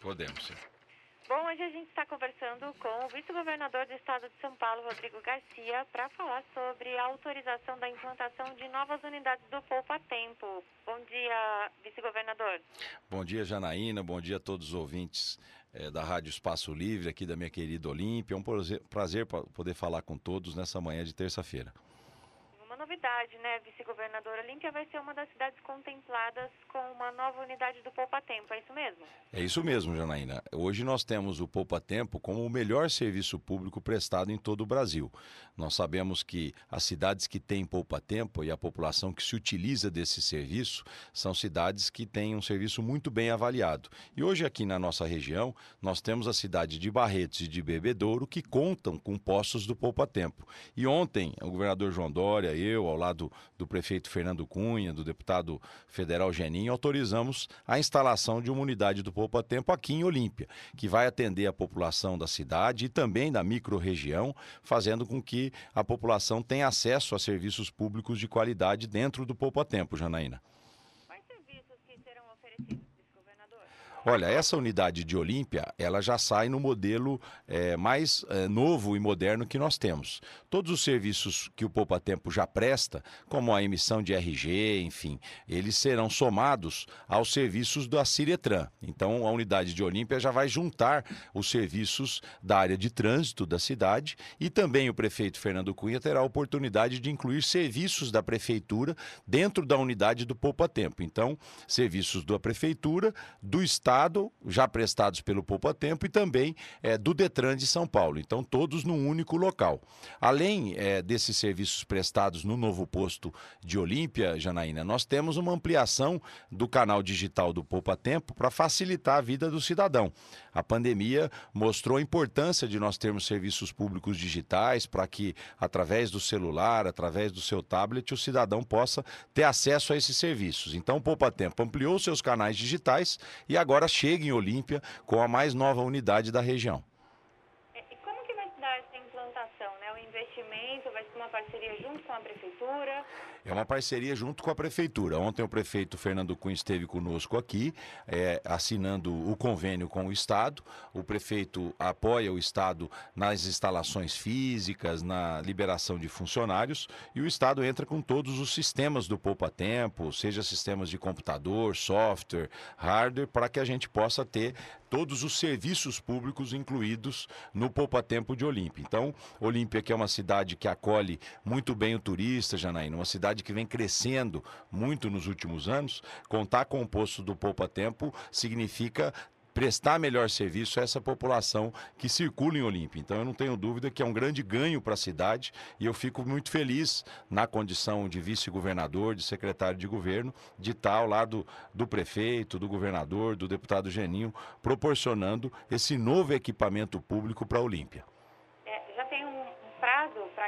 Podemos, sim. Bom, hoje a gente está conversando com o vice-governador do estado de São Paulo, Rodrigo Garcia, para falar sobre a autorização da implantação de novas unidades do Poupa Tempo. Bom dia, vice-governador. Bom dia, Janaína. Bom dia a todos os ouvintes é, da Rádio Espaço Livre, aqui da minha querida Olímpia. É um prazer, prazer poder falar com todos nessa manhã de terça-feira novidade, né, vice-governadora? Olímpia vai ser uma das cidades contempladas com uma nova unidade do Poupa Tempo, é isso mesmo? É isso mesmo, Janaína. Hoje nós temos o Poupa Tempo como o melhor serviço público prestado em todo o Brasil. Nós sabemos que as cidades que têm Poupa Tempo e a população que se utiliza desse serviço são cidades que têm um serviço muito bem avaliado. E hoje aqui na nossa região, nós temos a cidade de Barretos e de Bebedouro que contam com postos do Poupa Tempo. E ontem, o governador João Dória, eu, eu, ao lado do prefeito Fernando Cunha, do deputado federal Geninho, autorizamos a instalação de uma unidade do Poupa Tempo aqui em Olímpia, que vai atender a população da cidade e também da microrregião, fazendo com que a população tenha acesso a serviços públicos de qualidade dentro do Poupa Tempo, Janaína. Quais serviços que serão oferecidos? Olha, essa unidade de Olímpia, ela já sai no modelo é, mais é, novo e moderno que nós temos. Todos os serviços que o Poupa Tempo já presta, como a emissão de RG, enfim, eles serão somados aos serviços da Ciretran. Então, a unidade de Olímpia já vai juntar os serviços da área de trânsito da cidade e também o prefeito Fernando Cunha terá a oportunidade de incluir serviços da prefeitura dentro da unidade do Poupa Tempo. Então, serviços da prefeitura, do Estado Já prestados pelo Poupa Tempo, e também é, do Detran de São Paulo. Então, todos num único local. Além é, desses serviços prestados no novo posto de Olímpia, Janaína, nós temos uma ampliação do canal digital do Poupa Tempo para facilitar a vida do cidadão. A pandemia mostrou a importância de nós termos serviços públicos digitais para que, através do celular, através do seu tablet, o cidadão possa ter acesso a esses serviços. Então, o Poupa Tempo ampliou seus canais digitais e agora agora chega em Olímpia com a mais nova unidade da região. E como que vai se dar essa implantação? Né? O investimento vai ser uma parceria junto com a prefeitura? É uma parceria junto com a prefeitura. Ontem o prefeito Fernando Cunha esteve conosco aqui, é, assinando o convênio com o Estado. O prefeito apoia o Estado nas instalações físicas, na liberação de funcionários, e o Estado entra com todos os sistemas do Poupa Tempo, seja sistemas de computador, software, hardware, para que a gente possa ter todos os serviços públicos incluídos no Poupa Tempo de Olímpia. Então, Olímpia, que é uma cidade que acolhe muito bem o turista, Janaína, uma cidade cidade que vem crescendo muito nos últimos anos, contar com o posto do Poupa Tempo significa prestar melhor serviço a essa população que circula em Olímpia. Então eu não tenho dúvida que é um grande ganho para a cidade e eu fico muito feliz na condição de vice-governador, de secretário de governo, de estar ao lado do prefeito, do governador, do deputado Geninho, proporcionando esse novo equipamento público para a Olímpia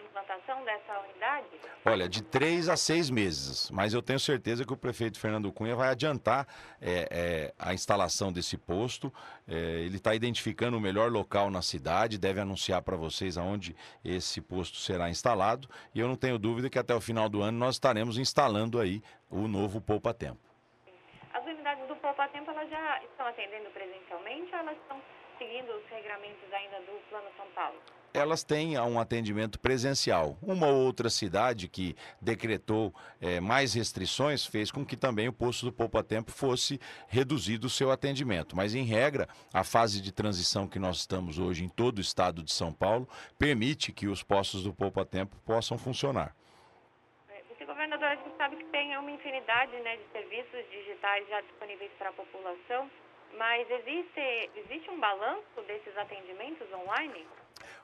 implantação dessa unidade? Olha, de três a seis meses, mas eu tenho certeza que o prefeito Fernando Cunha vai adiantar é, é, a instalação desse posto. É, ele está identificando o melhor local na cidade, deve anunciar para vocês aonde esse posto será instalado. E eu não tenho dúvida que até o final do ano nós estaremos instalando aí o novo Poupa Tempo. As unidades do Poupa Tempo elas já estão atendendo presencialmente ou elas estão seguindo os regramentos ainda do Plano São Paulo? Elas têm um atendimento presencial. Uma ou outra cidade que decretou é, mais restrições fez com que também o posto do Poupa Tempo fosse reduzido o seu atendimento. Mas, em regra, a fase de transição que nós estamos hoje em todo o estado de São Paulo permite que os postos do Poupa Tempo possam funcionar. Vice-governador, a gente sabe que tem uma infinidade né, de serviços digitais já disponíveis para a população, mas existe, existe um balanço desses atendimentos online?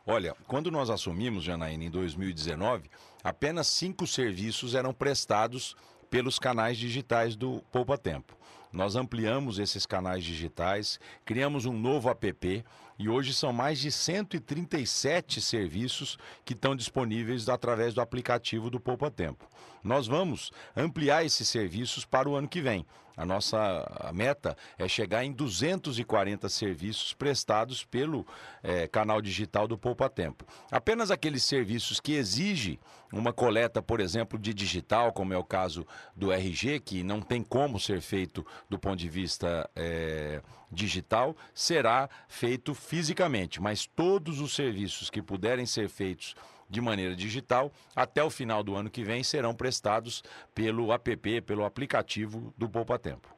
Olha, quando nós assumimos, Janaína, em 2019, apenas cinco serviços eram prestados pelos canais digitais do Poupa Tempo. Nós ampliamos esses canais digitais, criamos um novo app e hoje são mais de 137 serviços que estão disponíveis através do aplicativo do Poupa Tempo. Nós vamos ampliar esses serviços para o ano que vem. A nossa meta é chegar em 240 serviços prestados pelo é, canal digital do Poupa Tempo. Apenas aqueles serviços que exigem uma coleta, por exemplo, de digital, como é o caso do RG, que não tem como ser feito do ponto de vista é, digital será feito fisicamente, mas todos os serviços que puderem ser feitos de maneira digital, até o final do ano que vem serão prestados pelo app, pelo aplicativo do Poupa Tempo.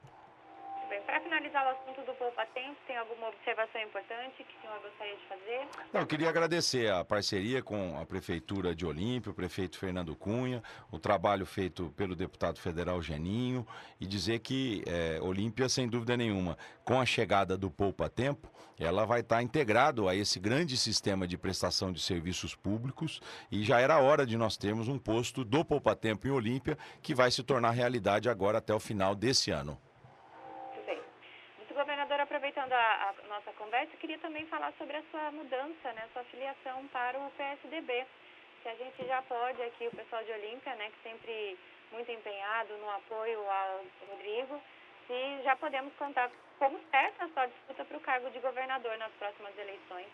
Para finalizar o Tem alguma observação importante que o senhor gostaria de fazer? Não, eu queria agradecer a parceria com a Prefeitura de Olímpia, o prefeito Fernando Cunha, o trabalho feito pelo deputado federal Geninho e dizer que é, Olímpia, sem dúvida nenhuma, com a chegada do Poupa Tempo, ela vai estar integrado a esse grande sistema de prestação de serviços públicos e já era hora de nós termos um posto do Poupa Tempo em Olímpia que vai se tornar realidade agora até o final desse ano. Conversa, queria também falar sobre a sua mudança, né, sua filiação para o PSDB. Se a gente já pode aqui, o pessoal de Olímpia, né, que sempre muito empenhado no apoio ao Rodrigo, se já podemos contar como certa a sua disputa para o cargo de governador nas próximas eleições.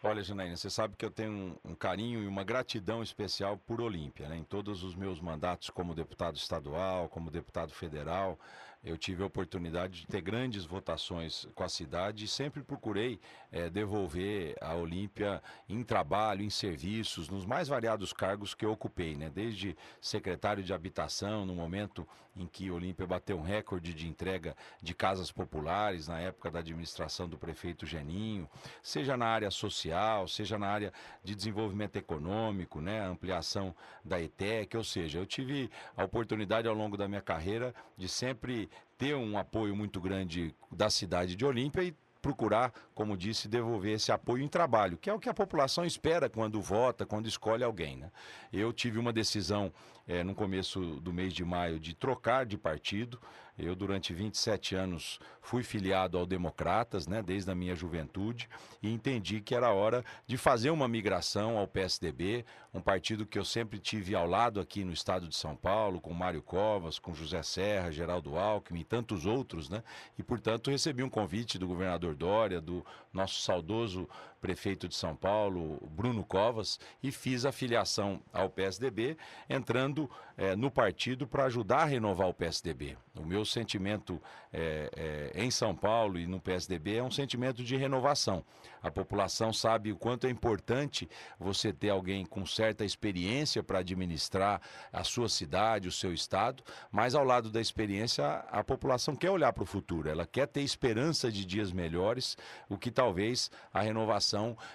Olha, Janaína, você sabe que eu tenho um, um, carinho e uma gratidão especial por Olímpia. Né? Em todos os meus mandatos como deputado estadual, como deputado federal, eu tive a oportunidade de ter grandes votações com a cidade e sempre procurei é, devolver a Olímpia em trabalho, em serviços, nos mais variados cargos que eu ocupei, né? desde secretário de habitação, no momento em que Olímpia bateu um recorde de entrega de casas populares, na época da administração do prefeito Geninho, seja na área social, seja na área de desenvolvimento econômico, né? ampliação da ETEC, ou seja, eu tive a oportunidade ao longo da minha carreira de sempre ter um apoio muito grande da cidade de Olímpia e procurar, como disse, devolver esse apoio em trabalho, que é o que a população espera quando vota, quando escolhe alguém. Né? Eu tive uma decisão é, no começo do mês de maio de trocar de partido. Eu, durante 27 anos, fui filiado ao Democratas, né, desde a minha juventude, e entendi que era hora de fazer uma migração ao PSDB, um partido que eu sempre tive ao lado aqui no estado de São Paulo, com Mário Covas, com José Serra, Geraldo Alckmin e tantos outros, né? E, portanto, recebi um convite do governador Dória, do nosso saudoso prefeito de São Paulo, Bruno Covas, e fiz a filiação ao PSDB, entrando é, no partido para ajudar a renovar o PSDB. O meu sentimento é, é, em São Paulo e no PSDB é um sentimento de renovação. A população sabe o quanto é importante você ter alguém com certa experiência para administrar a sua cidade, o seu estado, mas ao lado da experiência, a, população quer olhar para o futuro, ela quer ter esperança de dias melhores, o que talvez a renovação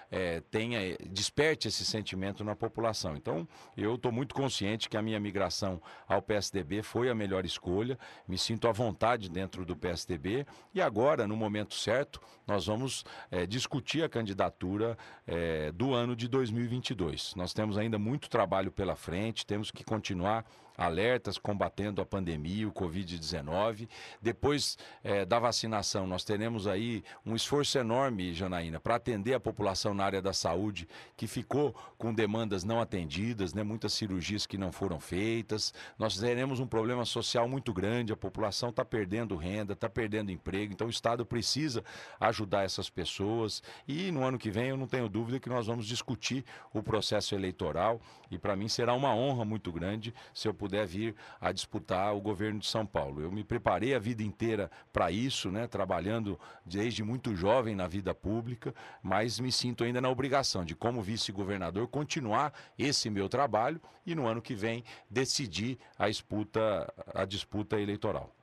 é, tenha, desperte esse sentimento na população. Então, eu estou muito consciente que a minha migração ao PSDB foi a melhor escolha, me sinto à vontade dentro do PSDB e agora, no momento certo, nós vamos é, discutir a candidatura é, do ano de 2022. Nós temos ainda muito trabalho pela frente, temos que continuar alertas combatendo a pandemia, o Covid-19. Depois é, da vacinação, nós teremos aí um esforço enorme, Janaína, para atender a população na área da saúde que ficou com demandas não atendidas, né, muitas cirurgias que não foram feitas. Nós teremos um problema social muito grande, a população está perdendo renda, está perdendo emprego, então o Estado precisa ajudar essas pessoas. E no ano que vem, eu não tenho dúvida que nós vamos discutir o processo eleitoral e para mim será uma honra muito grande se eu puder vir a disputar o governo de São Paulo. Eu me preparei a vida inteira para isso, né, trabalhando desde muito jovem na vida pública, mas me sinto ainda na obrigação de, como vice-governador, continuar esse meu trabalho e no ano que vem decidir a disputa, a disputa eleitoral.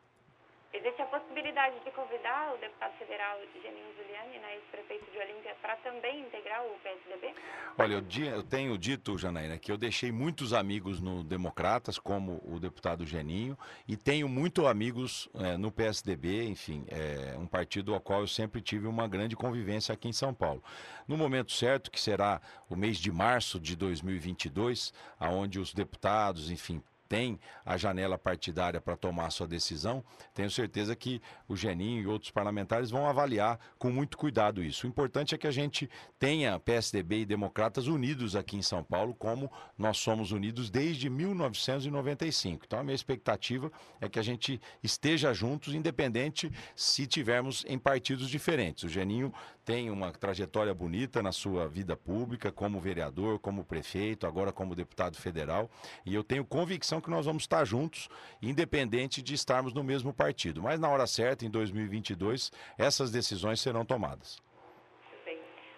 Possibilidade de convidar o deputado federal Geninho Giuliani, né, ex-prefeito de Olímpia, para também integrar o PSDB? Olha, eu, eu, tenho dito, Janaína, que eu deixei muitos amigos no Democratas, como o deputado Geninho, e tenho muitos amigos é, no PSDB, enfim, é um partido ao qual eu sempre tive uma grande convivência aqui em São Paulo. No momento certo, que será o mês de março de 2022, aonde os deputados, enfim, tem a janela partidária para tomar sua decisão, tenho certeza que o Geninho e outros parlamentares vão avaliar com muito cuidado isso. O importante é que a gente tenha PSDB e democratas unidos aqui em São Paulo, como nós somos unidos desde 1995. Então a minha expectativa é que a gente esteja juntos, independente se tivermos em partidos diferentes. O Geninho tem uma trajetória bonita na sua vida pública, como vereador, como prefeito, agora como deputado federal, e eu tenho convicção que nós vamos estar juntos, independente de estarmos no mesmo partido. Mas na hora certa, em 2022, essas decisões serão tomadas.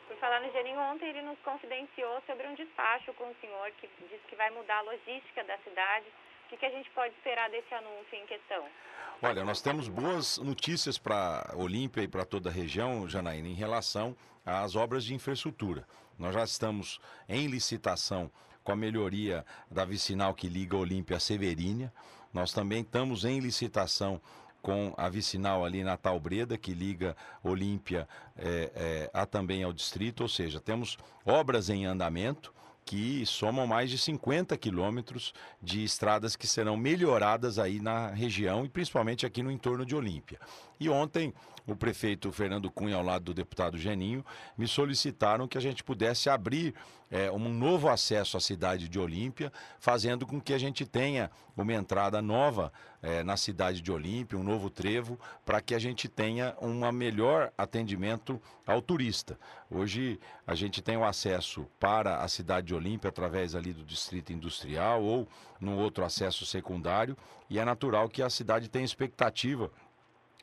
Por falar no Geninho, ontem ele nos confidenciou sobre um despacho com o senhor que diz que vai mudar a logística da cidade. Que, que a gente pode esperar desse anúncio em questão? Olha, nós temos boas notícias para Olímpia e para toda a região, Janaína, em relação às obras de infraestrutura. Nós já estamos em licitação com a melhoria da vicinal que liga Olímpia a Severínia. Nós também estamos em licitação com a vicinal ali na Talbreda, que liga Olímpia é, é, a também ao distrito, ou seja, temos obras em andamento que somam mais de 50 quilômetros de estradas que serão melhoradas aí na região e principalmente aqui no entorno de Olímpia. E ontem o prefeito Fernando Cunha, ao lado do deputado Geninho, me solicitaram que a gente pudesse abrir é, um novo acesso à cidade de Olímpia, fazendo com que a gente tenha uma entrada nova é, na cidade de Olímpia, um novo trevo, para que a gente tenha um melhor atendimento ao turista. Hoje a gente tem o acesso para a cidade de Olímpia através ali do distrito industrial ou num outro acesso secundário, e é natural que a cidade tenha expectativa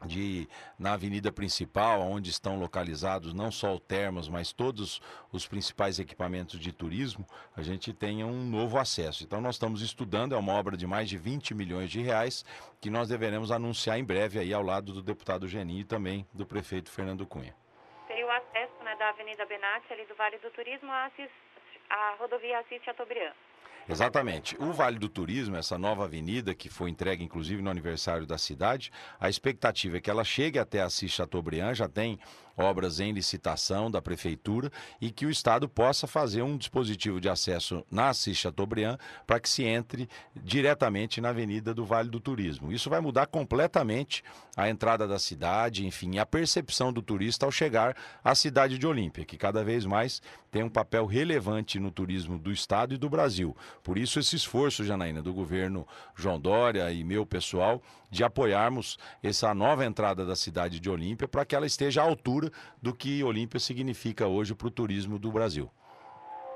de na avenida principal, onde estão localizados não só o Termas, mas todos os principais equipamentos de turismo, a gente tenha um novo acesso. Então nós estamos estudando, é uma obra de mais de 20 milhões de reais que nós deveremos anunciar em breve aí ao lado do deputado Geni e também do prefeito Fernando Cunha. Seria o acesso né, da Avenida Benatti, ali do Vale do Turismo, à, à rodovia Assis Chateaubriand. Exatamente. O Vale do Turismo, essa nova avenida que foi entregue inclusive no aniversário da cidade, a expectativa é que ela chegue até Assis Chateaubriand, já tem obras em licitação da prefeitura e que o Estado possa fazer um dispositivo de acesso na Assis Chateaubriand para que se entre diretamente na Avenida do Vale do Turismo. Isso vai mudar completamente a entrada da cidade, enfim, a percepção do turista ao chegar à cidade de Olímpia, que cada vez mais tem um papel relevante no turismo do Estado e do Brasil. Por isso, esse esforço, Janaína, do governo João Dória e meu pessoal, de apoiarmos essa nova entrada da cidade de Olímpia para que ela esteja à altura do que Olímpia significa hoje para o turismo do Brasil.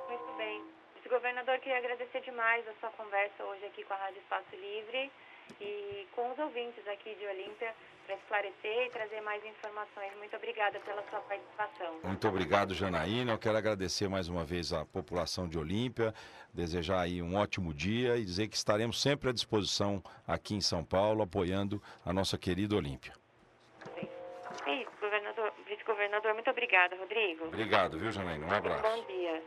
Muito bem. Vice-governador, queria agradecer demais a sua conversa hoje aqui com a Rádio Espaço Livre e com os ouvintes aqui de Olímpia para esclarecer e trazer mais informações. Muito obrigada pela sua participação. Muito obrigado, Janaína. Eu quero agradecer mais uma vez à população de Olímpia, desejar aí um ótimo dia e dizer que estaremos sempre à disposição aqui em São Paulo, apoiando a nossa querida Olímpia. É isso, governador, vice-governador. Muito obrigada, Rodrigo. Obrigado, viu, Janaína? Um abraço. Bom dia.